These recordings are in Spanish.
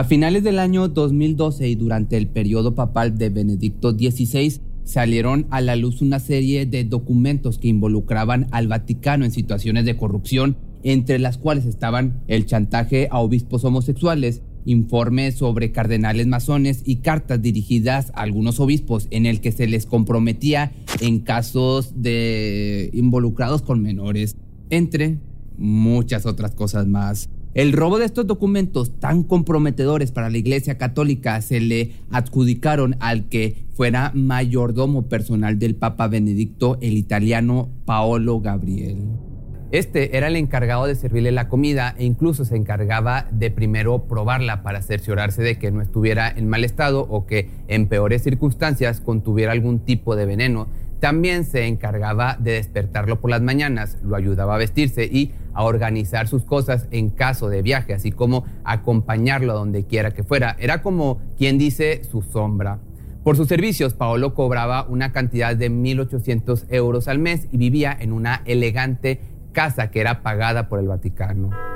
A finales del año 2012 y durante el periodo papal de Benedicto XVI, salieron a la luz una serie de documentos que involucraban al Vaticano en situaciones de corrupción, entre las cuales estaban el chantaje a obispos homosexuales, informes sobre cardenales masones y cartas dirigidas a algunos obispos en el que se les comprometía en casos de involucrados con menores, entre muchas otras cosas más. El robo de estos documentos tan comprometedores para la Iglesia Católica se le adjudicaron al que fuera mayordomo personal del Papa Benedicto, el italiano Paolo Gabriel. Este era el encargado de servirle la comida e incluso se encargaba de primero probarla para cerciorarse de que no estuviera en mal estado o que en peores circunstancias contuviera algún tipo de veneno. También se encargaba de despertarlo por las mañanas, lo ayudaba a vestirse y a organizar sus cosas en caso de viaje, así como acompañarlo a donde quiera que fuera. Era como quien dice su sombra. Por sus servicios, Paolo cobraba una cantidad de 1.800 euros al mes y vivía en una elegante casa que era pagada por el Vaticano.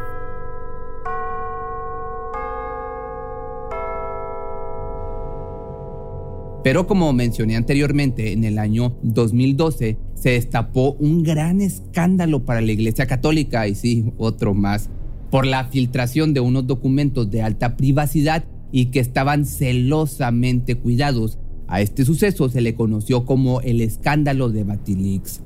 Pero como mencioné anteriormente, en el año 2012 se destapó un gran escándalo para la Iglesia Católica, y sí, otro más, por la filtración de unos documentos de alta privacidad y que estaban celosamente cuidados. A este suceso se le conoció como el escándalo de Batilix.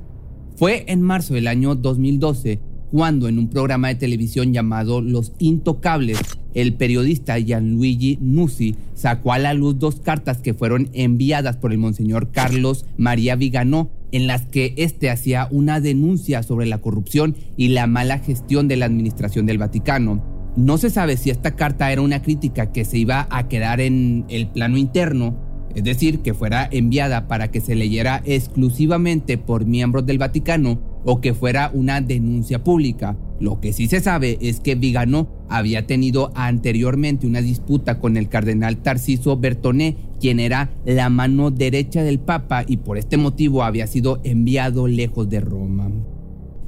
Fue en marzo del año 2012 cuando en un programa de televisión llamado Los Intocables, el periodista Gianluigi Nusi sacó a la luz dos cartas que fueron enviadas por el monseñor Carlos María Viganó, en las que éste hacía una denuncia sobre la corrupción y la mala gestión de la administración del Vaticano. No se sabe si esta carta era una crítica que se iba a quedar en el plano interno, es decir, que fuera enviada para que se leyera exclusivamente por miembros del Vaticano, o que fuera una denuncia pública. Lo que sí se sabe es que Viganó había tenido anteriormente una disputa con el cardenal Tarciso Bertoné, quien era la mano derecha del Papa y por este motivo había sido enviado lejos de Roma.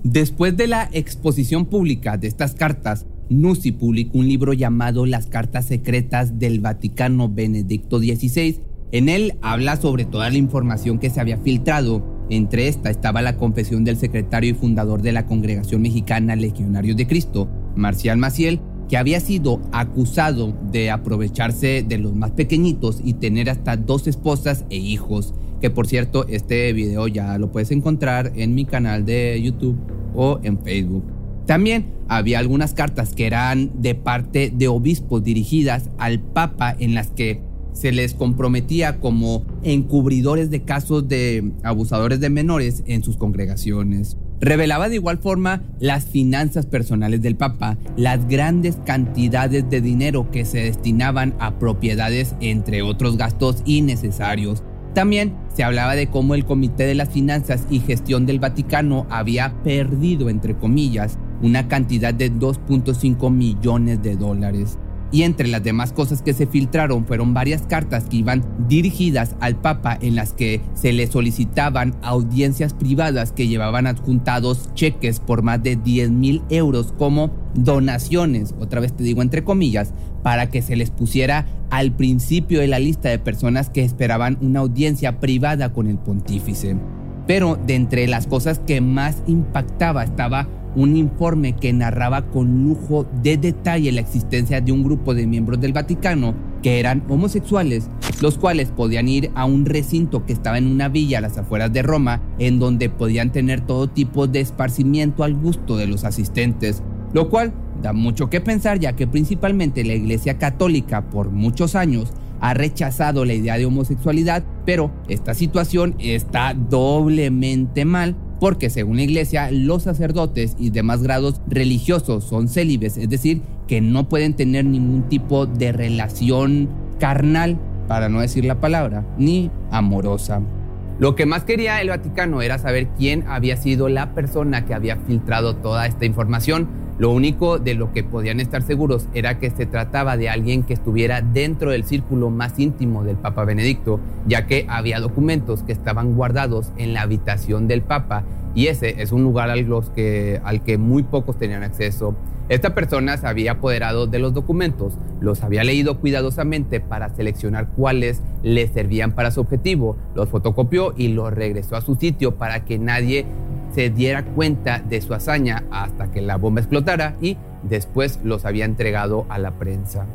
Después de la exposición pública de estas cartas, Nusi publicó un libro llamado Las Cartas Secretas del Vaticano Benedicto XVI. En él habla sobre toda la información que se había filtrado entre esta estaba la confesión del secretario y fundador de la Congregación Mexicana Legionarios de Cristo, Marcial Maciel, que había sido acusado de aprovecharse de los más pequeñitos y tener hasta dos esposas e hijos. Que por cierto, este video ya lo puedes encontrar en mi canal de YouTube o en Facebook. También había algunas cartas que eran de parte de obispos dirigidas al Papa en las que se les comprometía como encubridores de casos de abusadores de menores en sus congregaciones. Revelaba de igual forma las finanzas personales del Papa, las grandes cantidades de dinero que se destinaban a propiedades, entre otros gastos innecesarios. También se hablaba de cómo el Comité de las Finanzas y Gestión del Vaticano había perdido, entre comillas, una cantidad de 2.5 millones de dólares. Y entre las demás cosas que se filtraron fueron varias cartas que iban dirigidas al Papa en las que se le solicitaban audiencias privadas que llevaban adjuntados cheques por más de 10 mil euros como donaciones, otra vez te digo entre comillas, para que se les pusiera al principio de la lista de personas que esperaban una audiencia privada con el pontífice. Pero de entre las cosas que más impactaba estaba un informe que narraba con lujo de detalle la existencia de un grupo de miembros del Vaticano que eran homosexuales, los cuales podían ir a un recinto que estaba en una villa a las afueras de Roma, en donde podían tener todo tipo de esparcimiento al gusto de los asistentes, lo cual da mucho que pensar ya que principalmente la Iglesia Católica por muchos años ha rechazado la idea de homosexualidad Pero esta situación está doblemente mal porque según la iglesia los sacerdotes y demás grados religiosos son célibes, es decir, que no pueden tener ningún tipo de relación carnal, para no decir la palabra, ni amorosa. Lo que más quería el Vaticano era saber quién había sido la persona que había filtrado toda esta información. Lo único de lo que podían estar seguros era que se trataba de alguien que estuviera dentro del círculo más íntimo del Papa Benedicto, ya que había documentos que estaban guardados en la habitación del Papa y ese es un lugar al, que, muy pocos tenían acceso. Esta persona se había apoderado de los documentos, los había leído cuidadosamente para seleccionar cuáles le servían para su objetivo, los fotocopió y los regresó a su sitio para que nadie se diera cuenta de su hazaña hasta que la bomba explotara y después los había entregado a la prensa.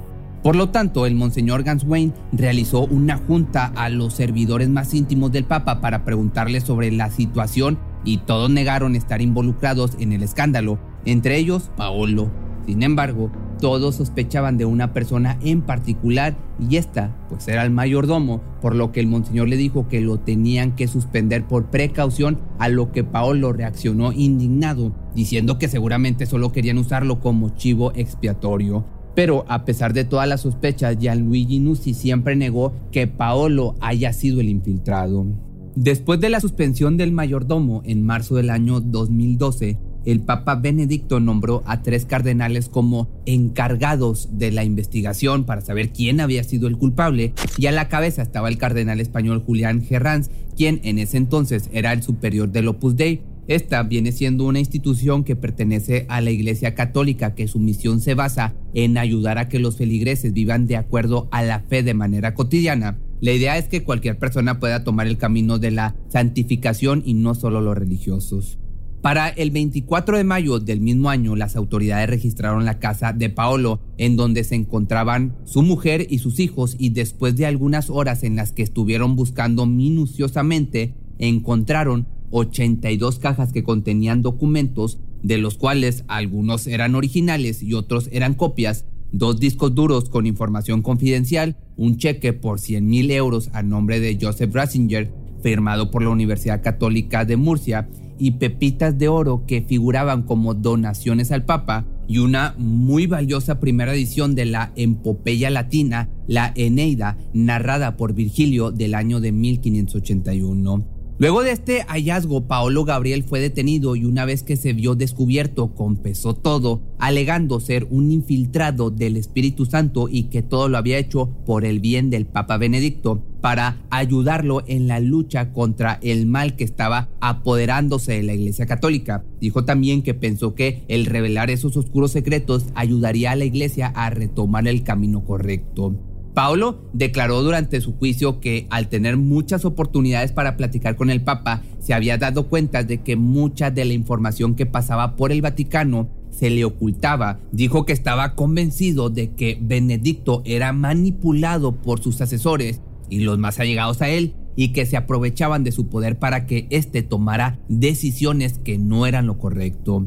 Por lo tanto, el monseñor Ganswain realizó una junta a los servidores más íntimos del Papa para preguntarle sobre la situación y todos negaron estar involucrados en el escándalo, entre ellos Paolo. Sin embargo, todos sospechaban de una persona en particular y esta pues era el mayordomo, por lo que el monseñor le dijo que lo tenían que suspender por precaución, a lo que Paolo reaccionó indignado, diciendo que seguramente solo querían usarlo como chivo expiatorio. Pero a pesar de todas las sospechas, Gianluigi Nussi siempre negó que Paolo haya sido el infiltrado. Después de la suspensión del mayordomo en marzo del año 2012, el Papa Benedicto nombró a tres cardenales como encargados de la investigación para saber quién había sido el culpable y a la cabeza estaba el cardenal español Julián Gerrans, quien en ese entonces era el superior del Opus Dei. Esta viene siendo una institución que pertenece a la Iglesia Católica que su misión se basa en ayudar a que los feligreses vivan de acuerdo a la fe de manera cotidiana. La idea es que cualquier persona pueda tomar el camino de la santificación y no solo los religiosos. Para el 24 de mayo del mismo año, las autoridades registraron la casa de Paolo, en donde se encontraban su mujer y sus hijos, y después de algunas horas en las que estuvieron buscando minuciosamente, encontraron 82 cajas que contenían documentos, de los cuales algunos eran originales y otros eran copias, dos discos duros con información confidencial, un cheque por 100 mil euros a nombre de Joseph Ratzinger, firmado por la Universidad Católica de Murcia, y pepitas de oro que figuraban como donaciones al Papa y una muy valiosa primera edición de la Empopeya Latina, la Eneida, narrada por Virgilio del año de 1581. Luego de este hallazgo, Paolo Gabriel fue detenido y una vez que se vio descubierto, confesó todo, alegando ser un infiltrado del Espíritu Santo y que todo lo había hecho por el bien del Papa Benedicto, para ayudarlo en la lucha contra el mal que estaba apoderándose de la Iglesia Católica. Dijo también que pensó que el revelar esos oscuros secretos ayudaría a la Iglesia a retomar el camino correcto. Paolo declaró durante su juicio que al tener muchas oportunidades para platicar con el Papa, se había dado cuenta de que mucha de la información que pasaba por el Vaticano se le ocultaba. Dijo que estaba convencido de que Benedicto era manipulado por sus asesores y los más allegados a él y que se aprovechaban de su poder para que éste tomara decisiones que no eran lo correcto.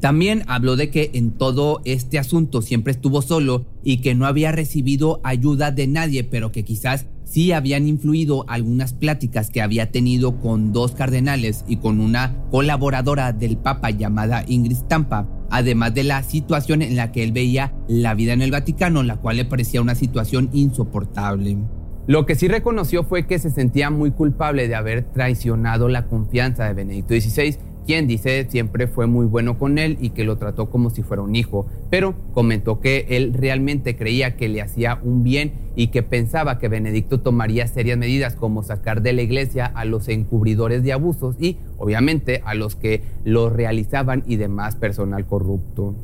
También habló de que en todo este asunto siempre estuvo solo y que no había recibido ayuda de nadie, pero que quizás sí habían influido algunas pláticas que había tenido con dos cardenales y con una colaboradora del Papa llamada Ingrid Stampa, además de la situación en la que él veía la vida en el Vaticano, la cual le parecía una situación insoportable. Lo que sí reconoció fue que se sentía muy culpable de haber traicionado la confianza de Benedicto XVI quien dice siempre fue muy bueno con él y que lo trató como si fuera un hijo, pero comentó que él realmente creía que le hacía un bien y que pensaba que Benedicto tomaría serias medidas como sacar de la iglesia a los encubridores de abusos y obviamente a los que lo realizaban y demás personal corrupto.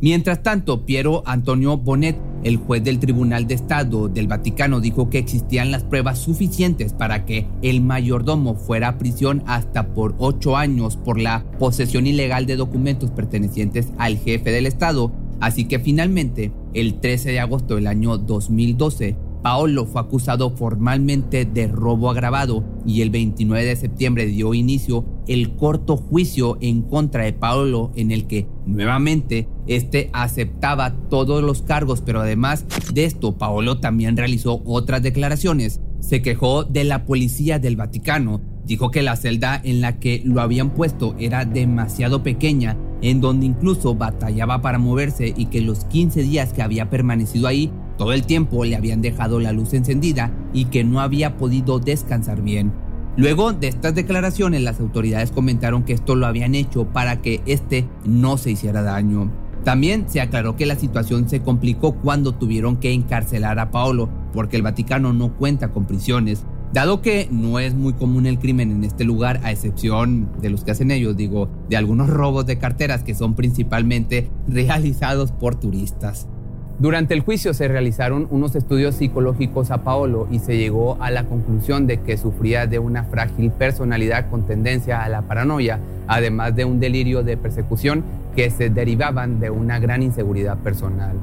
Mientras tanto, Piero Antonio Bonet, el juez del Tribunal de Estado del Vaticano, dijo que existían las pruebas suficientes para que el mayordomo fuera a prisión hasta por ocho años por la posesión ilegal de documentos pertenecientes al jefe del Estado. Así que finalmente, el 13 de agosto del año 2012, Paolo fue acusado formalmente de robo agravado y el 29 de septiembre dio inicio el corto juicio en contra de Paolo en el que nuevamente este aceptaba todos los cargos, pero además de esto Paolo también realizó otras declaraciones se quejó de la policía del Vaticano. Dijo que la celda en la que lo habían puesto era demasiado pequeña, en donde incluso batallaba para moverse y que los 15 días que había permanecido ahí, todo el tiempo le habían dejado la luz encendida y que no había podido descansar bien. Luego de estas declaraciones, las autoridades comentaron que esto lo habían hecho para que este no se hiciera daño. También se aclaró que la situación se complicó cuando tuvieron que encarcelar a Paolo, porque el Vaticano no cuenta con prisiones. Dado que no es muy común el crimen en este lugar, a excepción de los que hacen ellos, digo, de algunos robos de carteras que son principalmente realizados por turistas. Durante el juicio se realizaron unos estudios psicológicos a Paolo y se llegó a la conclusión de que sufría de una frágil personalidad con tendencia a la paranoia, además de un delirio de persecución que se derivaban de una gran inseguridad personal.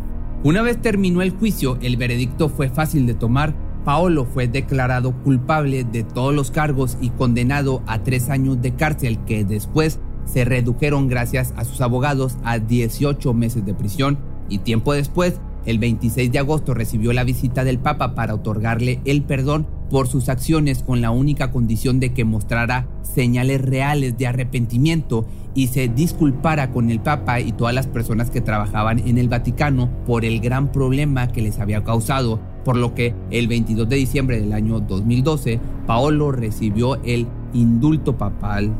Una vez terminó el juicio, el veredicto fue fácil de tomar. Paolo fue declarado culpable de todos los cargos y condenado a tres años de cárcel que después se redujeron gracias a sus abogados a 18 meses de prisión y tiempo después, el 26 de agosto recibió la visita del Papa para otorgarle el perdón por sus acciones con la única condición de que mostrara señales reales de arrepentimiento y se disculpara con el Papa y todas las personas que trabajaban en el Vaticano por el gran problema que les había causado, por lo que el 22 de diciembre del año 2012, Paolo recibió el indulto papal.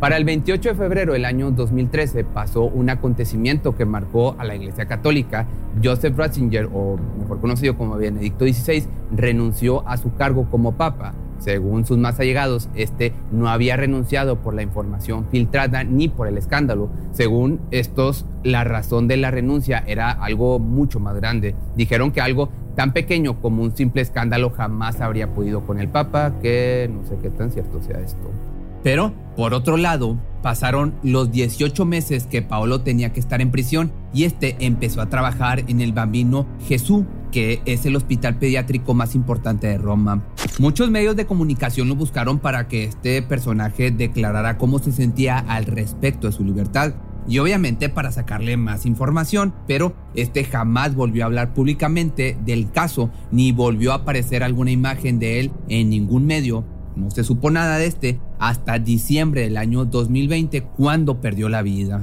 Para el 28 de febrero del año 2013 pasó un acontecimiento que marcó a la Iglesia Católica. Joseph Ratzinger, o mejor conocido como Benedicto XVI, renunció a su cargo como papa. Según sus más allegados, este no había renunciado por la información filtrada ni por el escándalo. Según estos, la razón de la renuncia era algo mucho más grande. Dijeron que algo tan pequeño como un simple escándalo jamás habría podido con el Papa, que no sé qué tan cierto sea esto. Pero, por otro lado, pasaron los 18 meses que Paolo tenía que estar en prisión y este empezó a trabajar en el Bambino Jesús, que es el hospital pediátrico más importante de Roma. Muchos medios de comunicación lo buscaron para que este personaje declarara cómo se sentía al respecto de su libertad y obviamente para sacarle más información, pero este jamás volvió a hablar públicamente del caso ni volvió a aparecer alguna imagen de él en ningún medio no se supo nada de este hasta diciembre del año 2020 cuando perdió la vida.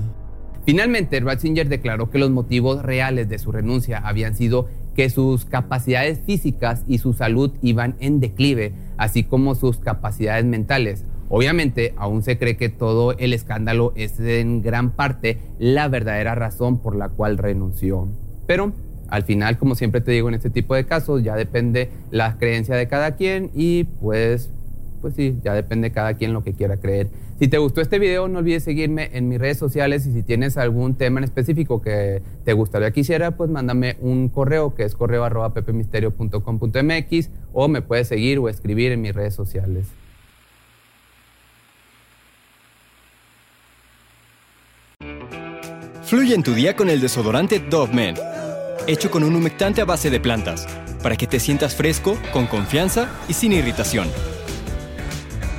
Finalmente, Ratzinger declaró que los motivos reales de su renuncia habían sido que sus capacidades físicas y su salud iban en declive, así como sus capacidades mentales. Obviamente, aún se cree que todo el escándalo es en gran parte la verdadera razón por la cual renunció. Pero al final, como siempre te digo en este tipo de casos, ya depende la creencia de cada quien y pues pues sí, ya depende cada quien lo que quiera creer. Si te gustó este video, no olvides seguirme en mis redes sociales y si tienes algún tema en específico que te gustaría que hiciera, pues mándame un correo que es correo arroba pepemisterio.com.mx o me puedes seguir o escribir en mis redes sociales. Fluye en tu día con el desodorante Dove Men, hecho con un humectante a base de plantas, para que te sientas fresco, con confianza y sin irritación.